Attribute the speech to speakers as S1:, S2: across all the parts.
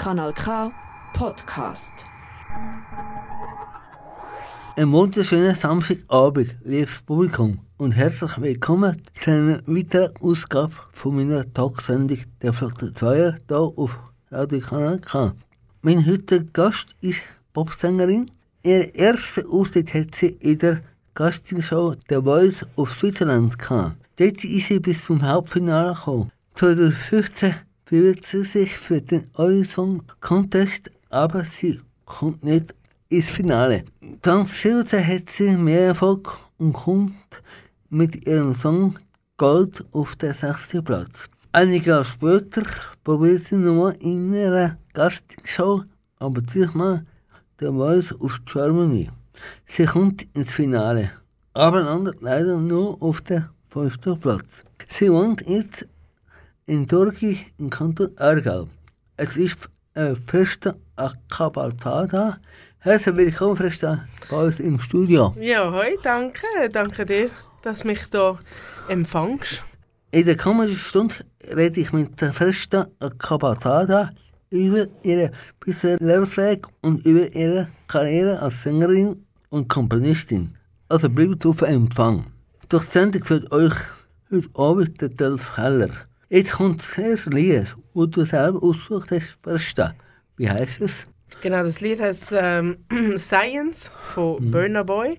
S1: Kanal K Podcast.
S2: Ein wunderschöner Samstagabend, liebes Publikum, und herzlich willkommen zu einer weiteren Ausgabe von meiner Talksendung der Flotte 2 hier auf Radio Kanal K. Mein heutiger Gast ist Popsängerin. Ihr erster Auftritt hat sie in der Gastingshow The Voice of Switzerland gehabt. Dort ist sie bis zum Hauptfinale gekommen. 2015 bewirbt sie sich für den Eurosong Contest, aber sie kommt nicht ins Finale. 2017 hat sie mehr Erfolg und kommt mit ihrem Song Gold auf den sechsten Platz. Einige Jahre später probiert sie nochmal in einer Gastingshow, aber diesmal The Voice of Germany. Sie kommt ins Finale, aber landet leider nur auf den fünften Platz. Sie wohnt jetzt in Turkey im Kanton Aargau. Es ist äh, Presta Akabaltada. Herzlich willkommen, Presta, bei uns im Studio.
S3: Ja, hoi, danke. Danke dir, dass du mich hier empfängst.
S2: In der kommenden Stunde rede ich mit der Presta Akabaltada über ihren bisherigen Lebensweg und über ihre Karriere als Sängerin und Komponistin. Also bleibt auf Empfang. Durch die Sendung führt euch heute Abend der Delf Keller. Jetzt kommt das Lied, das du selber ausgesucht hast, verstehen. Wie heißt es?
S3: Genau, das Lied heißt ähm, Science von
S2: Mhm.
S3: Burna Boy.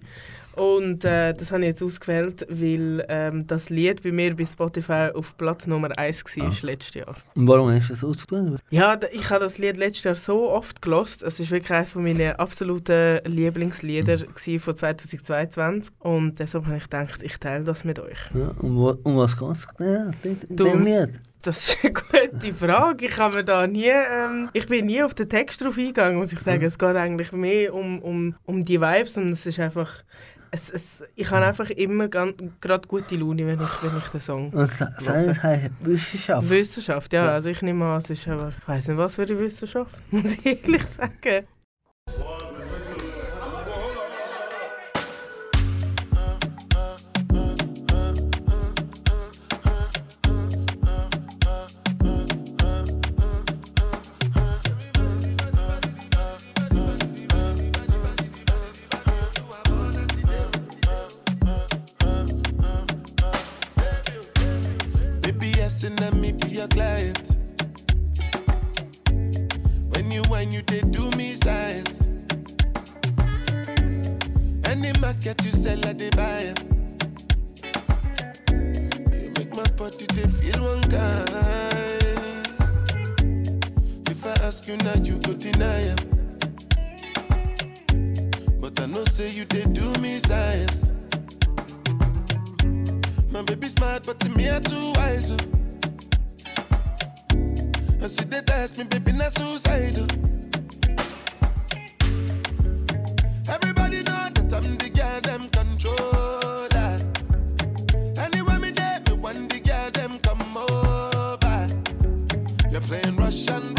S3: Und äh, das habe ich jetzt ausgewählt, weil ähm, das Lied bei mir bei Spotify auf Platz Nummer 1 war
S2: Ah.
S3: letztes Jahr.
S2: Und warum hast du das ausgesucht?
S3: Ja, ich habe das Lied letztes Jahr so oft gelost. Es ist wirklich eines meiner absoluten Lieblingslieder
S2: Mhm.
S3: von 2022. Und deshalb habe ich gedacht, ich teile das mit euch.
S2: Ja, um, wa- um was geht es ja, dem Lied?
S3: Das ist eine gute Frage. Ich habe mir da nie, ähm, ich bin nie auf den Text drauf eingegangen, muss ich sagen. Es geht eigentlich mehr um, um, um die Vibes und es ist einfach, es, es, ich habe einfach immer gerade gute Laune, wenn ich, wenn ich den Song.
S2: Sa- Science heißt Wissenschaft.
S3: Wissenschaft, ja,
S2: Ja.
S3: also ich nehme an, es ist aber, ich weiß nicht, was für eine Wissenschaft, muss ich ehrlich sagen.
S4: My baby smart, but to me I'm too wise. oh. And she did ask me, baby, not suicidal. Uh. Everybody know that I'm the girl them controller. Uh. Anywhere me there, me want the girl them come over. You're playing Russian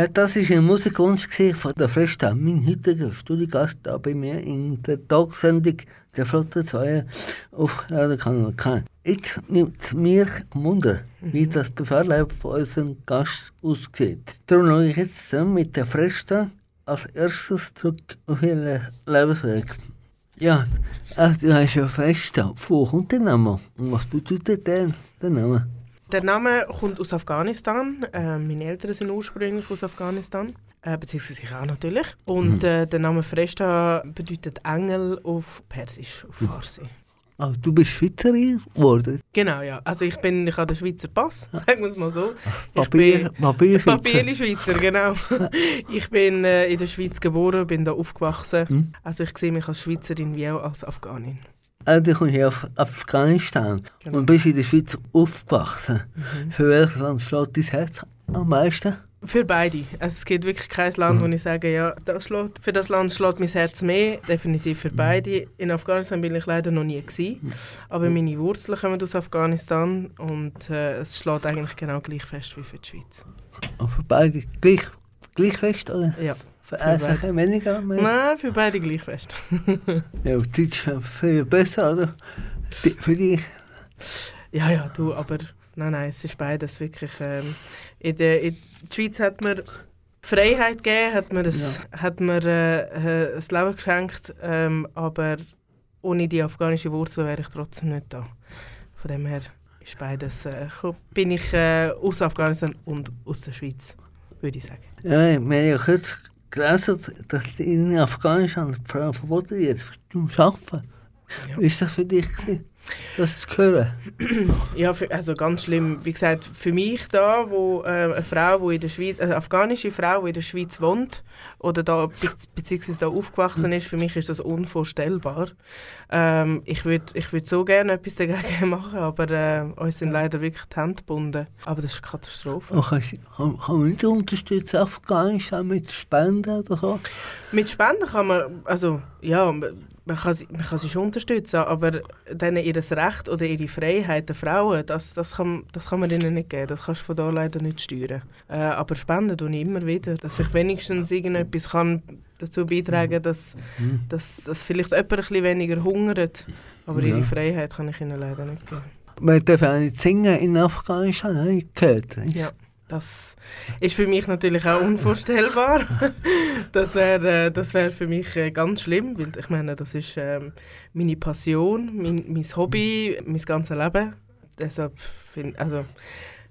S2: Ja, das war ein Musikwunsch von der Fresta, mein heutiger Studiogast da bei mir in der Talksendung der Flotte 2 auf Radio Kanal K. Jetzt nimmt mir Wunder, wie das Privatleben von unserem Gast aussieht. Darum schaue ich jetzt zusammen mit der Fresta als erstes zurück auf ihren Lebensweg. Ja, also du hast ja Fresta. Wo kommt der Name und was bedeutet der, der Name?
S3: Der Name kommt aus Afghanistan. Äh, meine Eltern sind ursprünglich aus Afghanistan. Äh, beziehungsweise ich auch natürlich. Und äh, der Name Freshta bedeutet Engel auf Persisch, auf Farsi.
S2: Also, du bist Schweizerin geworden.
S3: Genau, ja. Also ich bin, ich habe den Schweizer Pass, sagen wir es mal so.
S2: Papier, Papierschweizer.
S3: Papierli-Schweizer, genau. ich bin äh, in der Schweiz geboren, bin da aufgewachsen.
S2: Mhm.
S3: Also ich sehe mich als Schweizerin wie auch als Afghanin.
S2: Du kommst ja auf Afghanistan
S3: Genau.
S2: und bist in der Schweiz aufgewachsen. Für welches Land schlägt dein Herz am meisten?
S3: Für beide. Also es gibt wirklich kein Land, wo ich sage, ja, das schlägt, für das Land schlägt mein Herz mehr. Definitiv für beide. In Afghanistan bin ich leider noch nie gewesen, aber meine Wurzeln kommen aus Afghanistan und äh, es schlägt eigentlich genau gleich fest wie für die Schweiz.
S2: Und für beide gleich, gleich fest, oder?
S3: Ja.
S2: Für einen weniger? Mehr?
S3: Nein, für beide gleich fest.
S2: Ja, auf Deutsch viel besser, oder? Für dich?
S3: ja, ja, du, aber nein, nein, es ist beides wirklich. Ähm, in, der, in der Schweiz hat mir Freiheit gegeben, hat mir, das, hat mir äh, äh, das Leben geschenkt, ähm, aber ohne die afghanische Wurzel wäre ich trotzdem nicht da. Von dem her ist beides, äh, bin ich äh, aus Afghanistan und aus der Schweiz, würde ich sagen.
S2: Ja, wir haben ja kurz gelesen, dass in Afghanistan Frauen verboten wird zum Arbeiten.
S3: Ja.
S2: Wie ist das für dich, das zu hören?
S3: Ja, für, also ganz schlimm. Wie gesagt, für mich da, wo äh, eine Frau, wo in der Schweiz, eine afghanische Frau, die in der Schweiz wohnt oder da be beziehungsweise da aufgewachsen ist, für mich ist das unvorstellbar. Ähm, ich würde ich würd so gerne etwas dagegen machen, aber äh, uns sind leider wirklich die Hände gebunden. Aber das ist eine Katastrophe.
S2: Kann, kann man nicht unterstützen, Afghanistan mit Spenden oder so?
S3: Mit Spenden kann man, also ja, man kann, sie, man kann sie schon unterstützen, aber denen ihr Recht oder ihre Freiheit der Frauen, das, das, kann, das kann man ihnen nicht geben. Das kannst du von da leider nicht steuern. Äh, aber spenden tue ich immer wieder, dass ich wenigstens irgendetwas kann dazu beitragen dass, dass, dass vielleicht jemand ein bisschen weniger hungert. Aber
S2: Ja.
S3: ihre Freiheit kann ich ihnen leider nicht geben.
S2: Man darf auch nicht singen in Afghanistan, habe ich gehört.
S3: Ja, das ist für mich natürlich auch unvorstellbar. das wäre äh, das wär für mich äh, ganz schlimm, weil ich meine, das ist ähm, meine Passion, mein, mein Hobby, mein ganzes Leben. Deshalb find, also,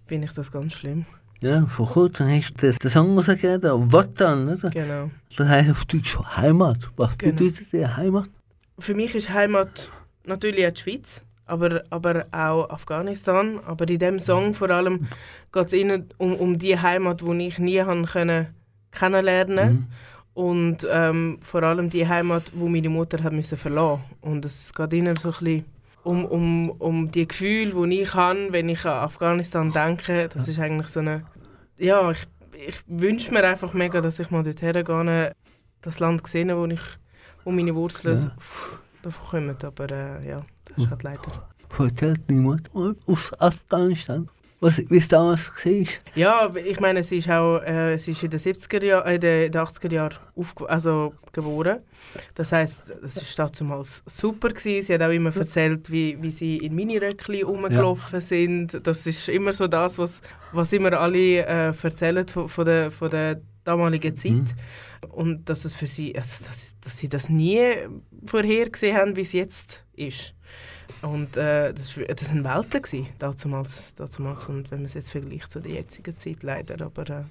S3: finde ich das ganz schlimm.
S2: Ja, vor kurzem hast du den Song rausgegeben, Watan, oder?
S3: Genau.
S2: Das heißt auf Deutsch Heimat. Was
S3: Genau.
S2: bedeutet die Heimat?
S3: Für mich ist Heimat natürlich auch die Schweiz, aber, aber auch Afghanistan. Aber in dem Song vor allem geht es um, um die Heimat, die ich nie han können kennenlernen
S2: Mhm.
S3: Und ähm, vor allem die Heimat, wo meine Mutter hat müssen verlassen. Und es geht ihnen so ein bisschen um, um, um die Gefühle, die ich habe, wenn ich an Afghanistan denke. Das ist eigentlich so eine... Ja, ich, ich wünsche mir einfach mega, dass ich mal dorthin gehe, das Land sehe, wo, ich, wo meine Wurzeln
S2: Ja.
S3: Davon kommen. Aber äh, ja, das ist halt leider...
S2: Erzählt niemand aus Afghanistan, was, wie es damals war.
S3: Ja, ich meine, sie ist auch äh, sie ist in den 70er Jahren, äh, in den in den 80er Jahren also geboren. Das heißt, es war damals super gewesen. Sie hat auch immer erzählt, wie, wie sie in Miniröckli rumgelaufen sind. Das ist immer so das, was, was immer alle äh, erzählen von, von, der, von der damaligen Zeit.
S2: Mhm.
S3: Und dass es für sie, also dass, dass sie das nie vorhergesehen haben, wie es jetzt ist. Und äh, das, war- das waren Welten gewesen, damals, damals. Und wenn man es jetzt vergleicht zu der jetzigen Zeit, leider. Aber äh,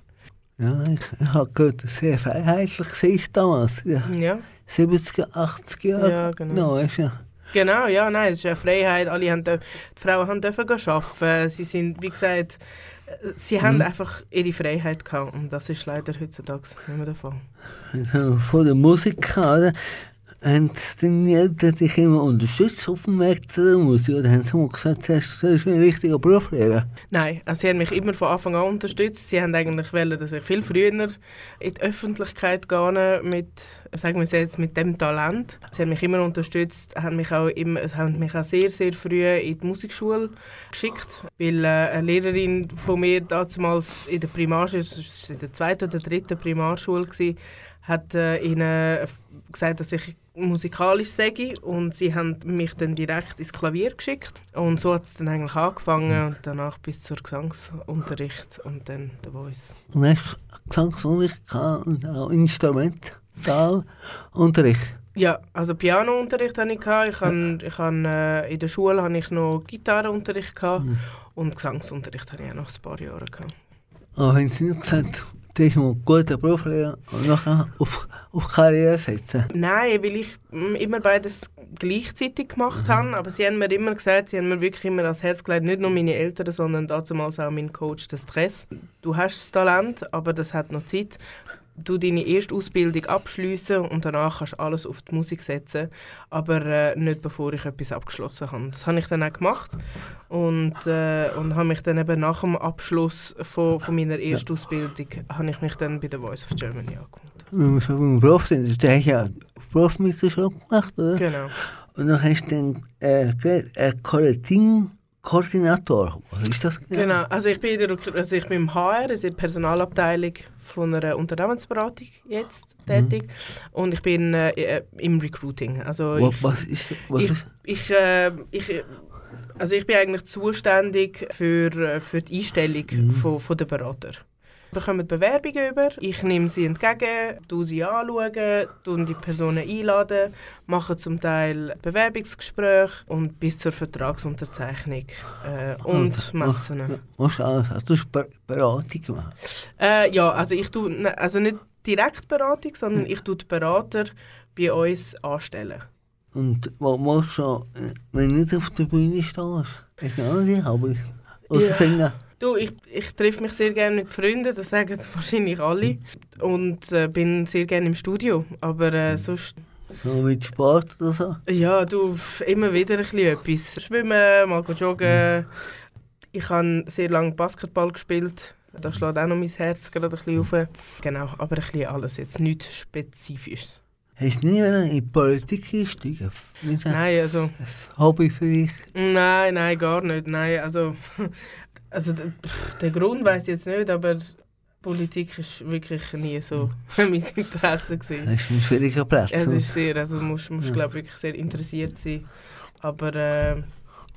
S2: Ja, ich, ich habe gehört, sehr freiheitlich war damals. Ja,
S3: ja,
S2: 70er, 80er Jahre.
S3: Ja, genau.
S2: weißt du.
S3: Genau, ja, nein, es ist eine Freiheit. Alle haben, die Frauen haben dürfen arbeiten. Sie sind, wie gesagt, sie haben einfach ihre Freiheit gehabt. Und das ist leider heutzutage nicht mehr der Fall.
S2: Also von der Musik oder? Haben deine Eltern dich immer unterstützt auf dem Weg zu der Musik? Oder haben sie mal gesagt, du sollst einen richtigen Beruf lernen?
S3: Nein, also sie haben mich immer von Anfang an unterstützt. Sie haben eigentlich wollen, dass ich viel früher in die Öffentlichkeit gehe mit, sagen wir jetzt, mit dem Talent. Sie haben mich immer unterstützt, haben mich auch, immer, haben mich auch sehr, sehr früh in die Musikschule geschickt, weil äh, eine Lehrerin von mir damals in der Primarschule, war in der zweiten oder dritten Primarschule, gewesen, hat äh, ihnen gesagt, dass ich musikalisch sage und sie haben mich dann direkt ins Klavier geschickt und so hat es dann eigentlich angefangen und danach bis zur Gesangsunterricht und dann der Voice.
S2: Und du Gesangsunterricht und auch Instrumentalunterricht.
S3: Ja, also Pianounterricht hatte ich. Ich han, ich han, äh, in der Schule hatte ich noch Gitarrenunterricht gehabt und Gesangsunterricht hatte ich auch noch ein paar Jahre. Gehabt.
S2: Aber haben sie nicht gesagt, hast mal einen guten Beruf und nachher auf, auf Karriere setzen?
S3: Nein, weil ich mm, immer beides gleichzeitig gemacht habe. Aber sie haben mir immer gesagt, sie haben mir wirklich immer ans Herz gelegt, nicht nur meine Eltern, sondern damals auch mein Coach, der Stress. Du hast das Talent, aber das hat noch Zeit. Du deine erste Ausbildung abschließen und danach kannst du alles auf die Musik setzen, aber äh, nicht bevor ich etwas abgeschlossen habe. Das habe ich dann auch gemacht und, äh, und habe mich dann eben nach dem Abschluss von, von meiner ersten Ausbildung habe ich mich dann bei der Voice of Germany angemeldet.
S2: Wenn wir schon beim Beruf sind, du hast ja Berufsmeisterschaft gemacht, oder?
S3: Genau.
S2: Und dann hast du dann äh, gelernt, äh, Koordin Koordinator. Ist das?
S3: Genau, also ich bin, in der, also ich bin im HR, also in der Personalabteilung von einer Unternehmensberatung jetzt tätig und ich bin äh, im Recruiting. Also ich,
S2: Was ist, was
S3: ich,
S2: ist
S3: ich, äh, ich, also ich bin eigentlich zuständig für, äh, für die Einstellung von, von der Berater. Wir bekommen Bewerbungen über, ich nehme sie entgegen, tu sie anschauen, tun die Personen einladen, mache zum Teil Bewerbungsgespräche und bis zur Vertragsunterzeichnung äh, und Messen.
S2: Du hast Ber- Beratung gemacht.
S3: Äh, ja, also ich tue, ne- also nicht direkt Beratung, sondern ich tue die Berater bei uns anstellen.
S2: Und was machst du, schon, äh, wenn du nicht auf der Bühne stehst? Hast du eine andere Hobby? Außer
S3: Ja.
S2: singen?
S3: Du, ich, ich treffe mich sehr gerne mit Freunden, das sagen wahrscheinlich alle. Und äh, bin sehr gerne im Studio. Aber äh, sonst,
S2: So mit Sport oder so?
S3: ja, du, immer wieder ein bisschen etwas. Schwimmen, mal joggen. Ich habe sehr lange Basketball gespielt. Da schlägt auch noch mein Herz gerade ein bisschen auf. Genau, aber ein bisschen alles, jetzt nichts Spezifisches.
S2: Hast du nie in die Politik einsteigen? Ein
S3: Nein, also...
S2: ein Hobby für dich?
S3: Nein, nein, gar nicht. Nein, also, also pff, den Grund weiß ich jetzt nicht, aber Politik ist wirklich nie so mein Interesse gewesen.
S2: Das ist ein schwieriger Platz.
S3: Es ist sehr, also musst, musst
S2: Ja.
S3: glaube wirklich sehr interessiert sein. Aber äh,
S2: Und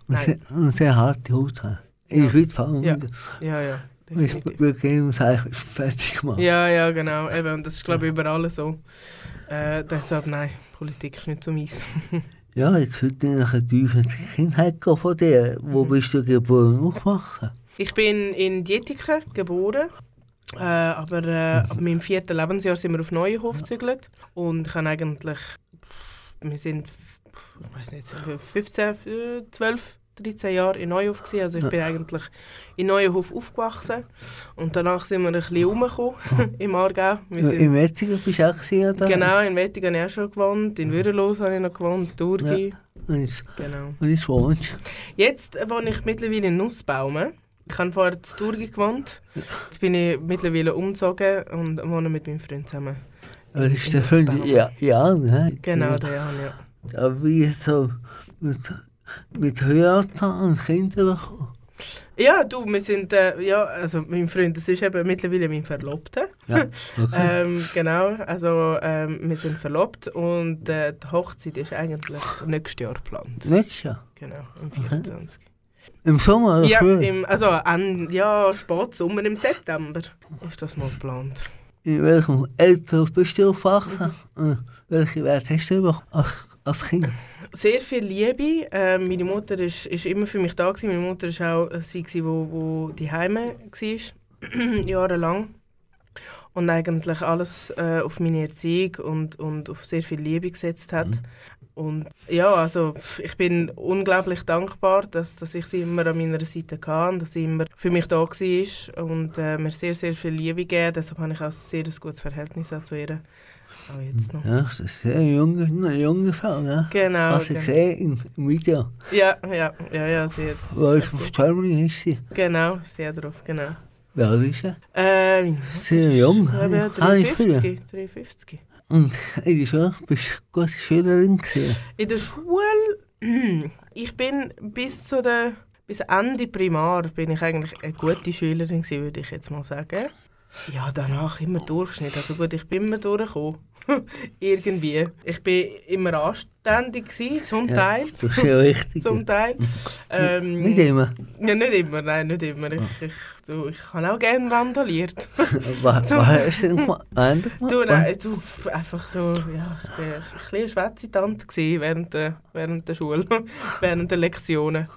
S3: nein.
S2: sehr, und sehr harte Haut haben. In
S3: Ja.
S2: der Schweiz allem.
S3: Ja. ja, ja,
S2: Ich
S3: definitiv.
S2: würde gerne sagen, ist fertig gemacht.
S3: Ja, ja, genau. Eben, und das ist glaube ich überall so. Äh, deshalb nein, Politik ist nicht so meins.
S2: Ja, jetzt würde ich nach einer tiefen Kindheit gehen von dir. Wo
S3: Mhm.
S2: bist du geboren und aufgewachsen?
S3: Ich bin in Dietiken geboren. Äh, aber äh, ab meinem vierten Lebensjahr sind wir auf Neuenhof gezügelt. Und ich habe eigentlich. Wir sind. Ich weiß nicht, 15, äh, 12, 13 Jahre in Neuenhof. Gewesen. Also ich
S2: Ja.
S3: bin eigentlich in Neuenhof aufgewachsen. Und danach sind wir ein bisschen rumgekommen im Aargau. Wir
S2: Ja,
S3: sind,
S2: Im Wettigen bist du auch gewesen, oder?
S3: genau, in Wettig habe ich auch schon gewohnt. In Würelos habe ich noch gewohnt. Thurgi.
S2: Und jetzt,
S3: Genau.
S2: und jetzt wohnst
S3: Jetzt wohne ich mittlerweile in Nussbaumen. Ich habe vorher in Thurgi gewohnt. Jetzt bin ich mittlerweile umgezogen und wohne mit meinem Freund zusammen.
S2: Das ist der
S3: Nussbaumen.
S2: fünfte ja, ja, ne?
S3: Genau,
S2: Ja.
S3: der Jan, ja.
S2: Aber wie so mit, mit und Kindern bekommen.
S3: Ja, du, wir sind, äh, ja, also mein Freund, das ist eben mittlerweile mein Verlobter.
S2: Ja, okay.
S3: Ähm, genau, also ähm, wir sind verlobt und äh, die Hochzeit ist eigentlich nächstes Jahr geplant.
S2: Nächstes Jahr.
S3: Genau, im 24.
S2: Im Sommer oder
S3: Ja,
S2: früher?
S3: im, also an, ja, Spätsommer im September ist das mal geplant.
S2: In welchem Alter bist du aufgewachsen? Und welche Werte hast du als, als Kind?
S3: Sehr viel Liebe. Ähm, meine Mutter ist, ist immer für mich da gewesen. Meine Mutter ist auch sie gewesen, wo, wo die Heime war, jahrelang. und eigentlich alles äh, auf meine Erziehung und, und auf sehr viel Liebe gesetzt hat. Und ja, also ich bin unglaublich dankbar, dass, dass ich sie immer an meiner Seite hatte, dass sie immer für mich da war und äh, mir sehr, sehr viel Liebe gegeben. Deshalb habe ich auch ein sehr gutes Verhältnis zu ihr. Auch jetzt noch.
S2: Ja, das ist eine junge, eine junge Frau, ne?
S3: Genau.
S2: Hast du
S3: genau.
S2: gesehen im, im Video?
S3: Ja, ja, ja, ja, sie hat...
S2: Wo ist auf Germany ist sie?
S3: Genau, sehr drauf, genau.
S2: Wie alt ist sie?
S3: Ähm,
S2: Sehr jung.
S3: Ich glaube,
S2: Ja, habe ich
S3: 53, 53.
S2: Und in der Schule bist du eine gute Schülerin gewesen.
S3: In der Schule, ich bin bis zu der, bis Ende Primar bin ich eigentlich eine gute Schülerin gewesen, würde ich jetzt mal sagen. Ja, danach immer Durchschnitt. Also gut, ich bin immer durchgekommen. Irgendwie. Ich bin immer anständig gewesen, zum
S2: Ja,
S3: Teil.
S2: Das ist ja richtig.
S3: Zum Teil. Ähm,
S2: Nicht immer.
S3: Ja, nicht immer, nein, nicht immer. Ich, ich, du, ich habe auch gerne randaliert.
S2: Was, was hast du denn gemacht?
S3: Du, nein, du, einfach so, ja, ich war ein bisschen gewesen während der, während der Schule, während der Lektionen.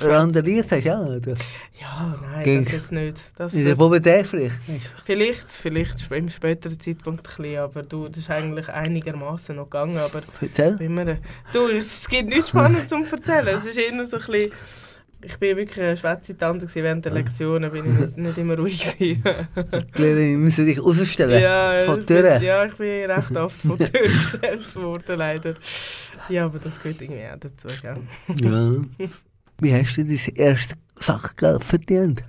S2: Randaliert hast du auch, oder?
S3: Ja, nein,
S2: Ging-
S3: das jetzt nicht. Das,
S2: In der Pubertät vielleicht?
S3: vielleicht, vielleicht im späteren Zeitpunkt ein bisschen, aber du, das ist eigentlich einigermaßen noch gegangen, aber
S2: Erzähl.
S3: Immer, du, es gibt nichts Spannendes zum Erzählen, es ist eher so ein bisschen, ich bin wirklich eine Schwätze-Tante gewesen während der Lektionen, bin ich nicht, nicht immer ruhig gewesen.
S2: Die Lehrerin müssen dich rausstellen.
S3: Ja,
S2: Von
S3: ich
S2: der
S3: bin-
S2: Tür.
S3: Ja, ich bin recht oft von der Tür gestellt worden, leider. Ja, aber das gehört irgendwie auch dazu, gell?
S2: Ja. Wie hast du dein erstes Sackgeld verdient?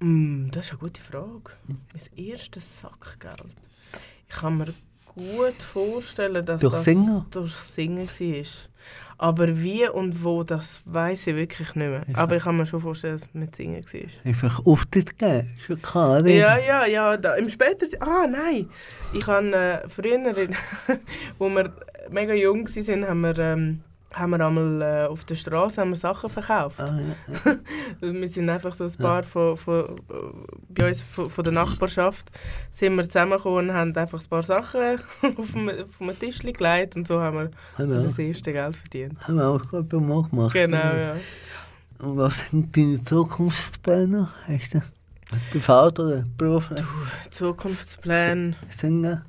S3: Mm, das ist eine gute Frage. Mein erstes Sackgeld. Ich kann mir gut vorstellen, dass
S2: Durch
S3: das
S2: Singen?
S3: durch Singen war. Aber wie und wo, das weiß ich wirklich nicht mehr. Aber ich kann mir schon vorstellen, dass es mit Singen war.
S2: Einfach Auftritt gegeben? Schon klar?
S3: Ja, ja, ja. Da, Im späteren... Ah, nein. Ich habe äh, früher, wo wir mega jung waren, haben wir, ähm, haben wir einmal äh, auf der Straße haben wir Sachen verkauft.
S2: Ah, ja.
S3: Also wir sind einfach so ein paar von, von, äh, bei uns von, von der Nachbarschaft sind wir zusammengekommen und haben einfach ein paar Sachen auf dem, Tisch gelegt und so haben wir
S2: Haben auch,
S3: erstes Geld verdient.
S2: haben wir auch gerade mal gemacht.
S3: Genau, ja.
S2: Und was sind deine Zukunftspläne? Hast du privat oder beruflich?
S3: Zukunftspläne.
S2: Singen?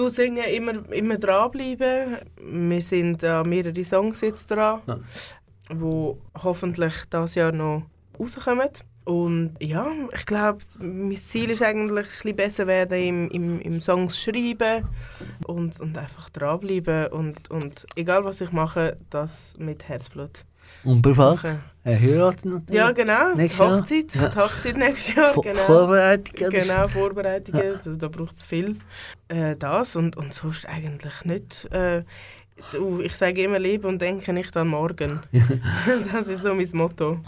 S3: Du singen immer, immer dranbleiben. Wir sind an mehrere Songs jetzt dran,
S2: Ja.
S3: wo hoffentlich das Jahr noch rauskommen. Und ja, ich glaube, mein Ziel ist eigentlich ein besser werden im, im, im Songs schreiben und, und einfach dranbleiben und, und egal was ich mache, das mit Herzblut
S2: Und privat?
S3: machen.
S2: Äh, heiraten natürlich?
S3: Ja, genau. Die? Hochzeit,
S2: Ja.
S3: die Hochzeit nächstes Jahr,
S2: Vor-
S3: genau.
S2: Vorbereitung? oder?
S3: Genau, Vorbereitungen, also, da braucht es viel. Äh, das und, und sonst eigentlich nicht. Äh, du, ich sage immer, lebe und denke nicht an morgen. das ist so mein Motto.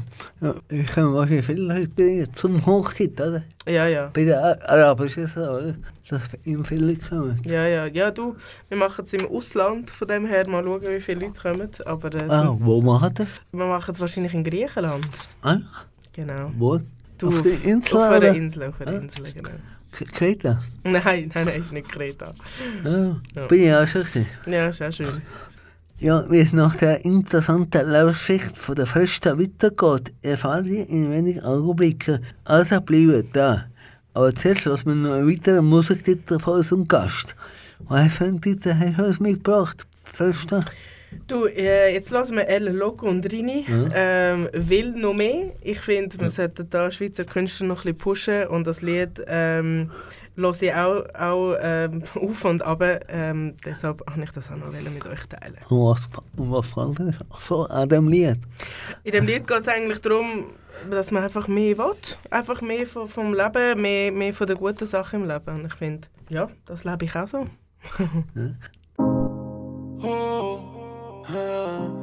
S2: Ja, ich kann wahrscheinlich viele Leute zum Hochzeit, oder?
S3: Ja, ja.
S2: Bei den Ar- Arabischen so, oder? Dass ihm viele kommen.
S3: Ja, ja. Ja, du, wir machen es im Ausland, von dem her mal schauen, wie viele Leute kommen. Aber äh,
S2: Ah, wo machen das?
S3: wir machen es wahrscheinlich in Griechenland.
S2: Ah,
S3: Genau.
S2: wo?
S3: Du,
S2: Auf der Insel,
S3: Auf
S2: oder?
S3: Insel, auf einer
S2: Ah.
S3: Insel, genau.
S2: K- Kreta?
S3: Nein, nein, nein, ist nicht Kreta.
S2: Ja,
S3: Ja.
S2: bin ich auch schon gewesen.
S3: Ja, auch schön.
S2: Ja, wie es nach der interessanten Lebensgeschichte von der Fröste weitergeht, erfahren Sie in wenigen Augenblicken. Also bleiben da. Aber zuerst lassen wir noch einen weiteren Musiktitel von unserem Gast. Was für einen Titel hast du uns mitgebracht, Fröste?
S3: Du, äh, jetzt lassen wir El Loco und Rini. Ähm, will noch mehr. Ich finde, wir sollten da Schweizer Künstler noch ein bisschen pushen und das Lied ähm, höre ich auch, auch ähm, auf und ab. Ähm, deshalb wollte ich das auch noch mit euch teilen.
S2: Und was, und was fällt dir so an dem Lied?
S3: In dem Lied geht es eigentlich darum, dass man einfach mehr will. Einfach mehr vom, vom Leben, mehr, mehr von den guten Sachen im Leben. Und ich finde, ja, das lebe ich auch so.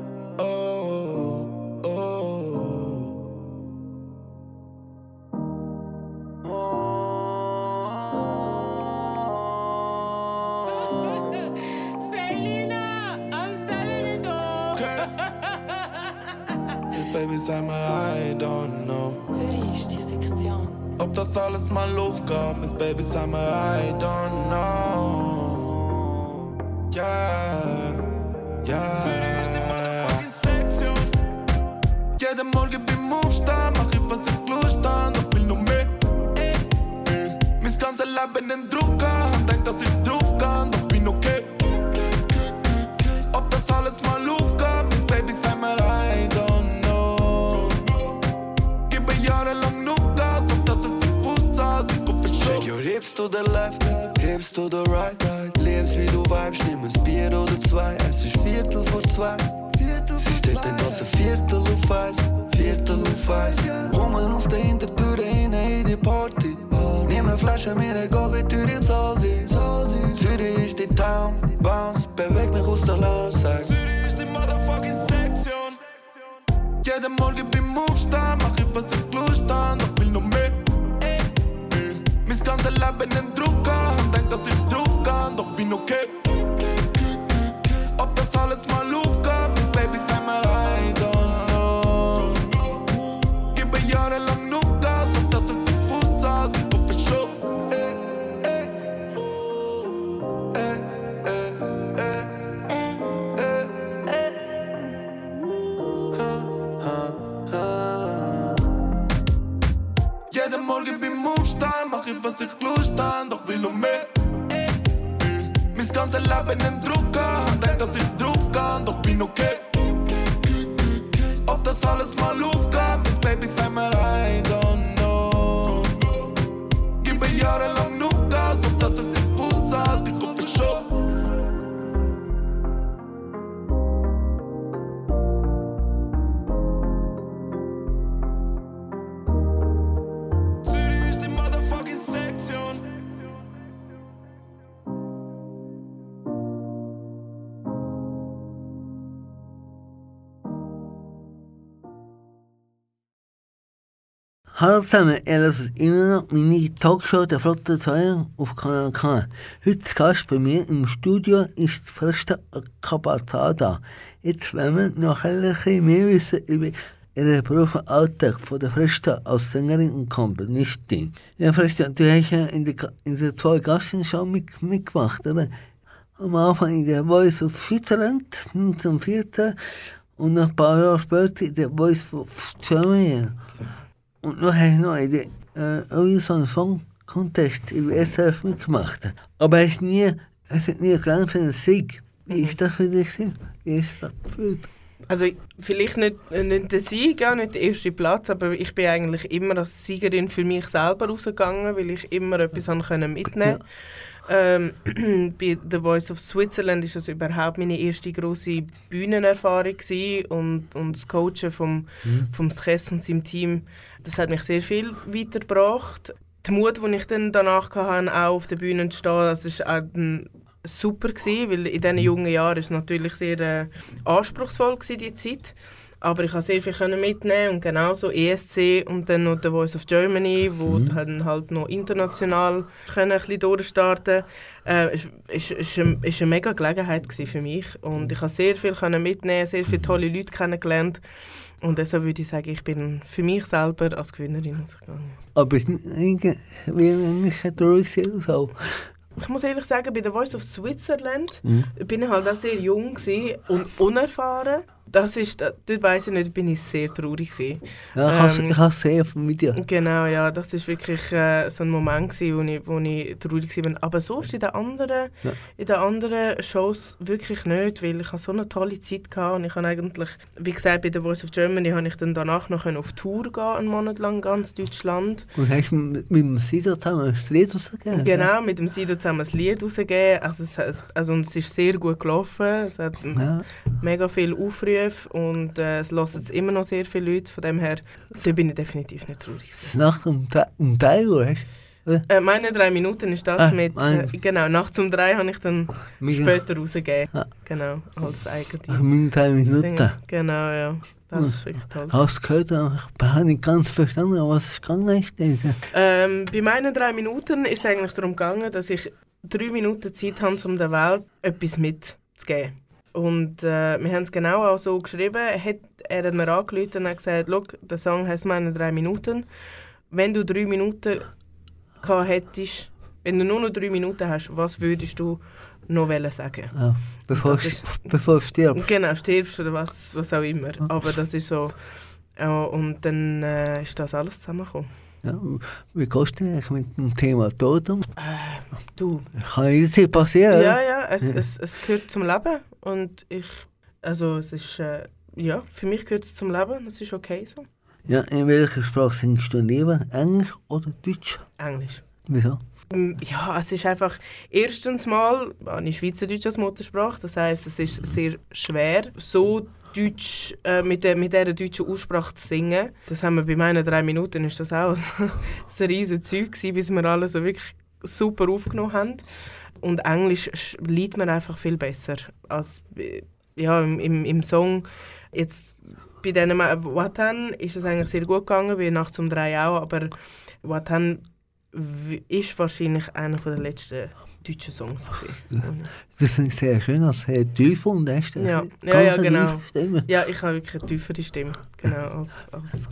S4: Ob das alles mal aufgab, ist Baby, mal, I don't know. Yeah, yeah. Zürich ist die motherfucking Sektion. Jeden Morgen beim Aufstehen mach ich, was ich Lust habe, doch will noch mehr. Mein ganzes Leben einen Druck denk, dass ich drauf kann, doch bin okay. Ob das alles mal aufgeht, Miss Baby, sag mir, I don't know. Gebe jahrelang nur Gas, ob das es sich auszahlt, ich hoffe schon.
S5: Check your hips to the left, hips to the right, right. Lebst wie du vibes, nimm ein Bier oder zwei. Es ist Viertel vor zwei. Sie steht ein ganzes Viertel auf eins, Viertel auf eins. Kommen auf der Hintertür rein in die Party. Nimm eine Flasche, mir egal wie teuer zahl sie. Zürich ist die Town, Bounce, beweg mich aus der Lounge, sag.
S4: Zürich ist die motherfucking Sektion. Jeden Morgen beim Aufstehen mach ich, was ich Lust an, doch will noch mehr. Äh, Mein ganzes Leben einen Druck an, denk, dass ich drauf kann, doch bin okay. Beim Aufstehen mach ich, was ich Lust an, doch will noch mehr. Mein ganzes Leben einen Druck denk, dass ich drauf kann, doch bin okay.
S2: Hallo zusammen, ihr hört immer noch meine Talkshow der Flotte 2 auf Kanal K. Heute Gast bei mir im Studio ist Fresta Kabatada. Jetzt wollen wir noch ein bisschen mehr wissen über ihren beruflichen Alltag von der Fresta als Sängerin und Komponistin. Ja, Fresta, du hast ja in der, in der zwei Gassen schon mit, mitgemacht, oder? Am Anfang in der Voice of Switzerland 1914 und ein paar Jahre später in der Voice of Germany. Und noch habe ich noch in den äh, Eurovision Song Contest im SRF mitgemacht. Aber es, nie, es hat nie gelangt für einen Sieg. Wie ist das für dich? Wie ist das gefühlt?
S3: Also vielleicht nicht, nicht der Sieg, ja, nicht der erste Platz, aber ich bin eigentlich immer als Siegerin für mich selber rausgegangen, weil ich immer etwas haben können mitnehmen ähm, Bei The Voice of Switzerland ist das überhaupt meine erste große Bühnenerfahrung und, und das Coachen vom, vom Stress und seinem Team, das hat mich sehr viel weitergebracht. Die Mut, die ich dann danach hatte, auch auf der Bühne zu stehen, das ist auch dann super gewesen, weil in diesen jungen Jahren ist es natürlich sehr äh, anspruchsvoll gewesen, die Zeit. Aber ich konnte sehr viel können mitnehmen und genauso ESC und dann noch The Voice of Germany, wo dann halt noch international können ein bisschen durchstarten. Äh, es ist, ist, eine, ist mega Gelegenheit für mich und ich habe sehr viel können mitnehmen, sehr viele tolle Leute kennengelernt und deshalb würde ich sagen, ich bin für mich selber als Gewinnerin ausgegangen.
S2: Aber es ist nicht wie nicht traurig so.
S3: Ich muss ehrlich sagen, bei The Voice of Switzerland bin ich halt auch sehr jung und unerfahren. Das ist, dort weiss ich nicht, bin ich sehr traurig gewesen.
S2: Ja, ich
S3: Ähm,
S2: ähm, habe es sehr vom Video.
S3: Genau, ja, das ist wirklich äh, so ein Moment gewesen, wo ich, wo ich traurig war. Aber sonst in den anderen,
S2: Ja.
S3: in den anderen Shows wirklich nicht, weil ich so eine tolle Zeit hatte und ich habe eigentlich, wie gesagt, bei der Voice of Germany habe ich dann danach noch auf Tour gehen, einen Monat lang ganz Deutschland.
S2: Und hast du mit, mit dem Sido zusammen ein Lied rausgegeben?
S3: Genau, mit dem Sido zusammen ein Lied rausgegeben. Also es, also es ist sehr gut gelaufen. Es hat
S2: Ja.
S3: mega viele Aufrufe und äh, es hören immer noch sehr viele Leute. Von dem her, da bin ich definitiv nicht traurig.
S2: Nach um, um Teil,
S3: Äh, meine drei Minuten ist das
S2: Ah,
S3: mit... Äh, genau, nachts um drei habe ich dann
S2: du?
S3: später rausgegeben.
S2: Ja.
S3: Genau, als
S2: Ach,
S3: eigene
S2: meine drei Minuten.
S3: Single. Genau, ja. Das ist wirklich toll.
S2: Hast du gehört? Ich habe nicht ganz verstanden, was es gegangen ist.
S3: Ähm, bei meinen drei Minuten ist es eigentlich darum gegangen, dass ich drei Minuten Zeit habe, um der Welt etwas mitzugeben. Und äh, wir haben es genau auch so geschrieben. Er hat, er hat mir angerufen und hat gesagt, «Schau, der Song heißt meine drei Minuten. Wenn du drei Minuten gehabt hättest, wenn du nur noch drei Minuten hast, was würdest du noch sagen?»
S2: Ja, bevor, ich,
S3: ist-
S2: bevor ich stirb.
S3: Genau, stirbst oder was, was auch immer. Aber das ist so... Ja, und dann äh, ist das alles zusammengekommen.
S2: Ja, wie gehst du eigentlich mit dem Thema Tod um?
S3: Du,
S2: Kann jederzeit passieren,
S3: ja, ja, es, es, es gehört zum Leben und ich, also es ist, äh, ja, für mich gehört es zum Leben, das ist okay so.
S2: Ja, in welcher Sprache singst du lieber? Englisch oder Deutsch?
S3: Englisch.
S2: Wieso?
S3: Mm, Ja, es ist einfach, erstens mal habe ich Schweizerdeutsch als Muttersprache, das heißt, es ist sehr schwer, so Deutsch, äh, mit, der, mit dieser deutschen Aussprache zu singen. Das haben wir bei meinen drei Minuten, ist das auch ein riesen Zeug gewesen, bis wir alle so wirklich super aufgenommen haben. Und Englisch sch- liest man einfach viel besser als äh, ja, im, im, im Song. Jetzt bei diesem Watan ist es eigentlich sehr gut gegangen, wie nachts um drei auch, aber Watan ist wahrscheinlich einer der letzten deutschen Songs. Gewesen.
S2: Das ist sehr schön, als sehr tief und du
S3: Ja. Ja, ja, genau.
S2: Stimme.
S3: ja, ich habe wirklich eine tiefere Stimme. Genau, als, als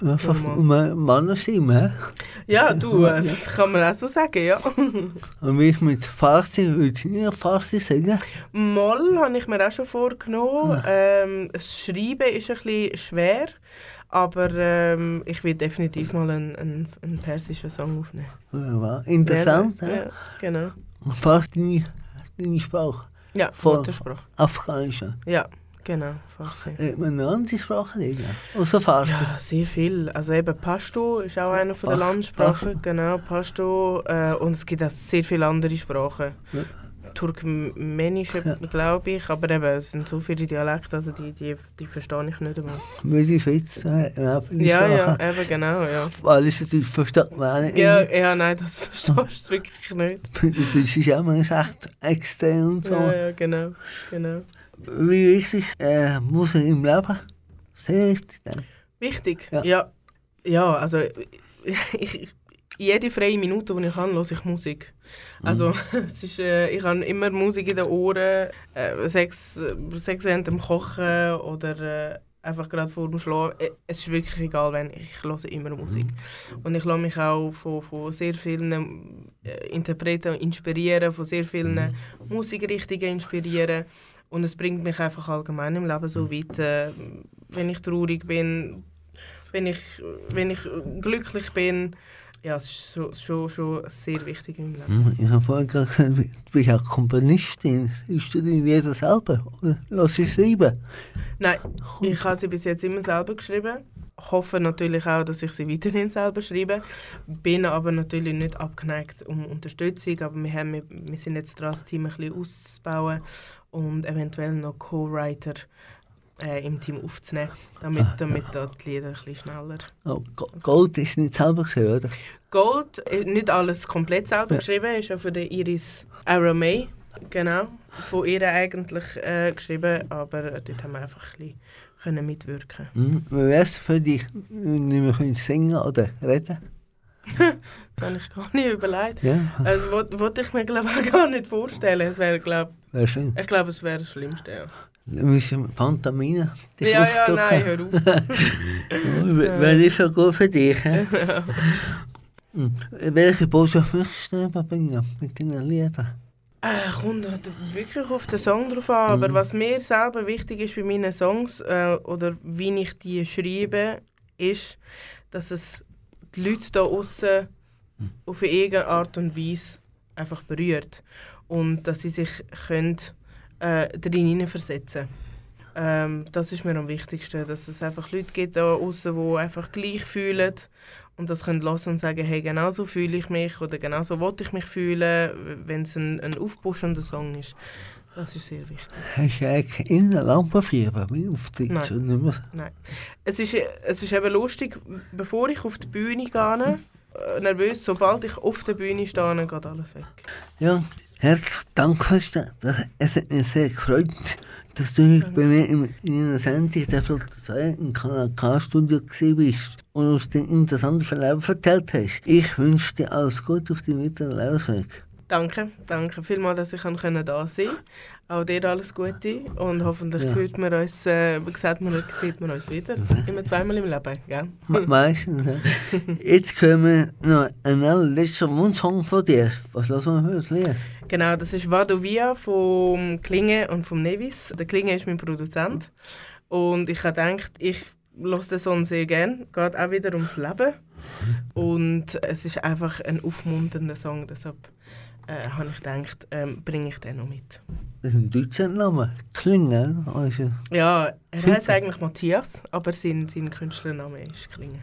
S2: Ja, fast eine Mannestimme. hä?
S3: Ja, du, äh, kann man auch so sagen, ja.
S2: Und wie ich mit Farsi, würde ich nicht Farsi singen.
S3: Moll habe ich mir auch schon vorgenommen. Ähm, das Schreiben ist ein bisschen schwer, aber ähm, ich will definitiv mal einen, einen, einen persischen Song aufnehmen.
S2: Ja, interessant.
S3: Ja, ja, genau.
S2: Fast deine, deine Sprache.
S3: Ja. Muttersprache.
S2: Afghanische.
S3: Ja, genau, Farsi.
S2: Hat man eine andere Sprache reden? Außer Farsi.
S3: Ja, sehr viel. Also eben Pashto ist auch eine von der Landsprachen, genau, Pashto. Äh, und es gibt auch sehr viele andere Sprachen.
S2: Ja.
S3: Turkmenische, glaube ich, aber eben, es sind so viele Dialekte, also die, die, die verstehe ich nicht einmal.
S2: Wie die Schweiz. Äh, ja,
S3: Ja, ja, eben, genau, ja.
S2: Alles natürlich versteht man nicht.
S3: Ja, ja, nein, das verstehst du wirklich nicht.
S2: Das ist ja immer echt extrem und so.
S3: Ja, ja, genau, genau.
S2: Wie wichtig äh, Musik im Leben? Sehr wichtig. Dann.
S3: Wichtig,
S2: Ja.
S3: ja. Ja, also ich, jede freie Minute, die ich habe, höre ich Musik. Also es ist, äh, ich habe immer Musik in den Ohren, äh, sechs, sechs während dem Kochen oder äh, einfach gerade vor dem Schlafen. Äh, Es ist wirklich egal, wenn ich höre immer Musik. Und ich lasse mich auch von, von sehr vielen äh, Interpreten inspirieren, von sehr vielen Musikrichtungen inspirieren. Und es bringt mich einfach allgemein im Leben so weit, äh, wenn ich traurig bin, wenn ich, wenn ich glücklich bin. Ja, es ist schon, schon, schon sehr wichtig im Leben.
S2: Hm, Ich habe vorhin gesagt, du bist ja Komponistin. Ist du die Lieder selber? Oder lass sie schreiben?
S3: Nein, ich habe sie bis jetzt immer selber geschrieben. Hoffe natürlich auch, dass ich sie weiterhin selber schreibe. Bin aber natürlich nicht abgeneigt um Unterstützung. Aber wir, haben, wir sind jetzt dran, das Team ein bisschen auszubauen und eventuell noch Co-Writer äh, im Team aufzunehmen, damit, damit da die Lieder ein bisschen schneller.
S2: Oh, Go- Gold ist nicht selber geschrieben, oder?
S3: Gold, äh, nicht alles komplett selber geschrieben, ist ja von der Iris Aramay, genau, von ihr eigentlich äh, geschrieben, aber dort haben wir einfach ein bisschen können mitwirken.
S2: Hm, Wie wäre es für dich, wenn wir können singen oder reden?
S3: Das habe ich gar nicht überlegt.
S2: Ja,
S3: Also wollte ich mir glaube ich gar nicht vorstellen. Es wäre, glaub,
S2: wäre schön.
S3: ich glaube, es wäre das Schlimmste. Ja,
S2: Pantomime dich
S3: ja, ja nein, hör auf.
S2: Ja, Wäre nicht so gut für dich. Hm, Welche Botschaft möchtest du überbringen mit deinen Liedern?
S3: Äh, kommt halt wirklich auf den Song drauf an. Aber was mir selber wichtig ist bei meinen Songs äh, oder wie ich die schreibe, ist, dass es die Leute da außen auf eine irgendeine Art und Weise einfach berührt. Und dass sie sich können, äh, darin hineinversetzen ähm, Das ist mir am wichtigsten. Dass es einfach Leute gibt da außen, die einfach gleich fühlen und das können lassen und sagen, hey, genau so fühle ich mich oder genau so wollte ich mich fühlen, wenn es ein, ein aufpuschender Song ist. Das ist sehr wichtig.
S2: Hast du eigentlich in einer Lampenfieber wie Auftritt?
S3: Nein. Nein. Es ist, es ist eben lustig, bevor ich auf die Bühne gehe, äh, nervös, sobald ich auf der Bühne stehe, geht alles weg.
S2: Ja, herzlichen Dank, Christa. Das, es hat mich sehr gefreut, dass du heute bei mir in, in einer Sendung der Flot 2 im Kanal K-Studio bist und uns den interessanten Verlauf erzählt hast. Ich wünsche dir alles Gute auf deinem weiteren Lebensweg.
S3: Danke, danke vielmals, dass ich da sein konnte. Auch dir alles Gute und hoffentlich
S2: Ja.
S3: hört man uns, äh, sieht, man, sieht man uns wieder. Immer zweimal im Leben, gell?
S2: Me- Meistens. ja. Jetzt können wir noch einen allerletzten Wunschsong von dir. Was lassen wir Lied?
S3: Genau, das ist Vado Via vom Klinge und vom Nevis. Der Klinge ist mein Produzent. Und ich habe gedacht, ich höre den Song sehr gerne. Geht auch wieder ums Leben. Und es ist einfach ein aufmunternder Song. Deshalb äh, habe ich gedacht, ähm, bringe ich den noch mit.
S2: Das ist ein deutscher Name. Also,
S3: Ja, er heißt eigentlich Matthias, aber sein, sein Künstlername ist Klinge.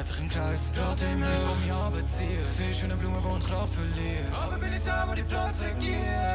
S6: Dreht sich im Kreis. Rate im Licht, wo mich abzieht. Sie ist wie eine Blume, die an Kraft verliert. Aber bin ich da, wo die Pflanze geht?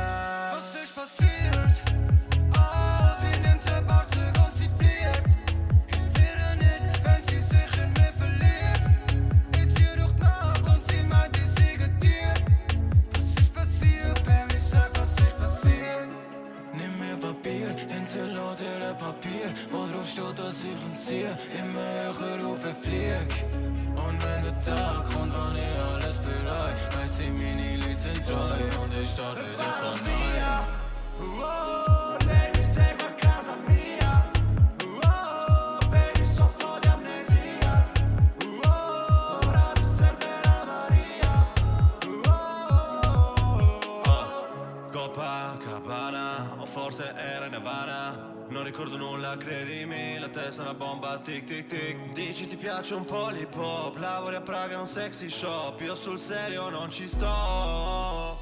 S5: Ricordo nulla, credimi, la testa è una bomba, tic tic tic. Dici ti piace un po' l'hip hop, lavori a Praga in un sexy shop. Io sul serio non ci sto.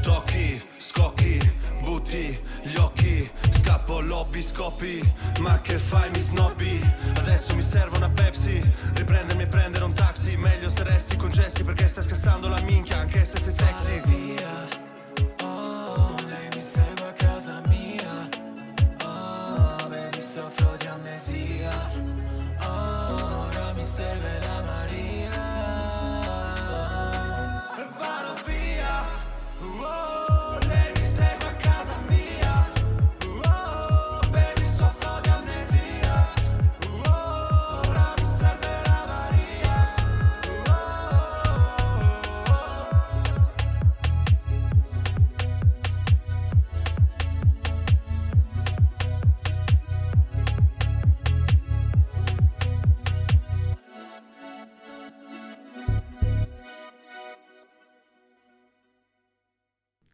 S5: Tocchi, scocchi, butti gli occhi, scappo, lobby, scoppi. Ma che fai, mi snobby? Adesso mi serve una Pepsi, riprendermi e prendere un taxi. Meglio se resti con Jessie perché stai scassando la minchia, anche se sei sexy.
S6: via.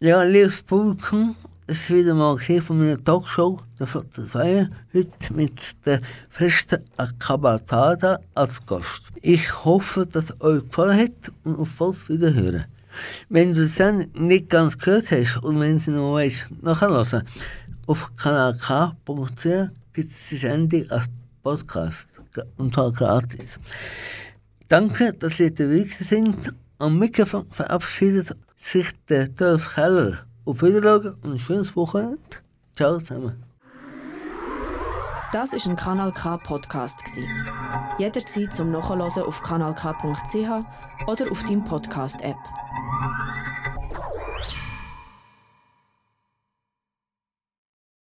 S2: Ja, liebes Publikum, es ist wieder mal gesehen von meiner Talkshow, der Flotte 2, heute mit der festen Akabatada als Gast. Ich hoffe, dass es euch gefallen hat und auf bald wiederhören. Wenn du die Sendung nicht ganz gehört hast und wenn sie noch weißt, nachhören, auf kanalk.ch gibt es die Sendung als Podcast und zwar gratis. Danke, dass ihr dabei sind. Am Mikrofon verabschiedet sich der Dolph Keller. Auf Wiedersehen und ein schönes Wochenende. Ciao zusammen.
S1: Das ist ein Kanal K Podcast. Jederzeit zum Nachhören auf kanalk.ch oder auf deinem Podcast App.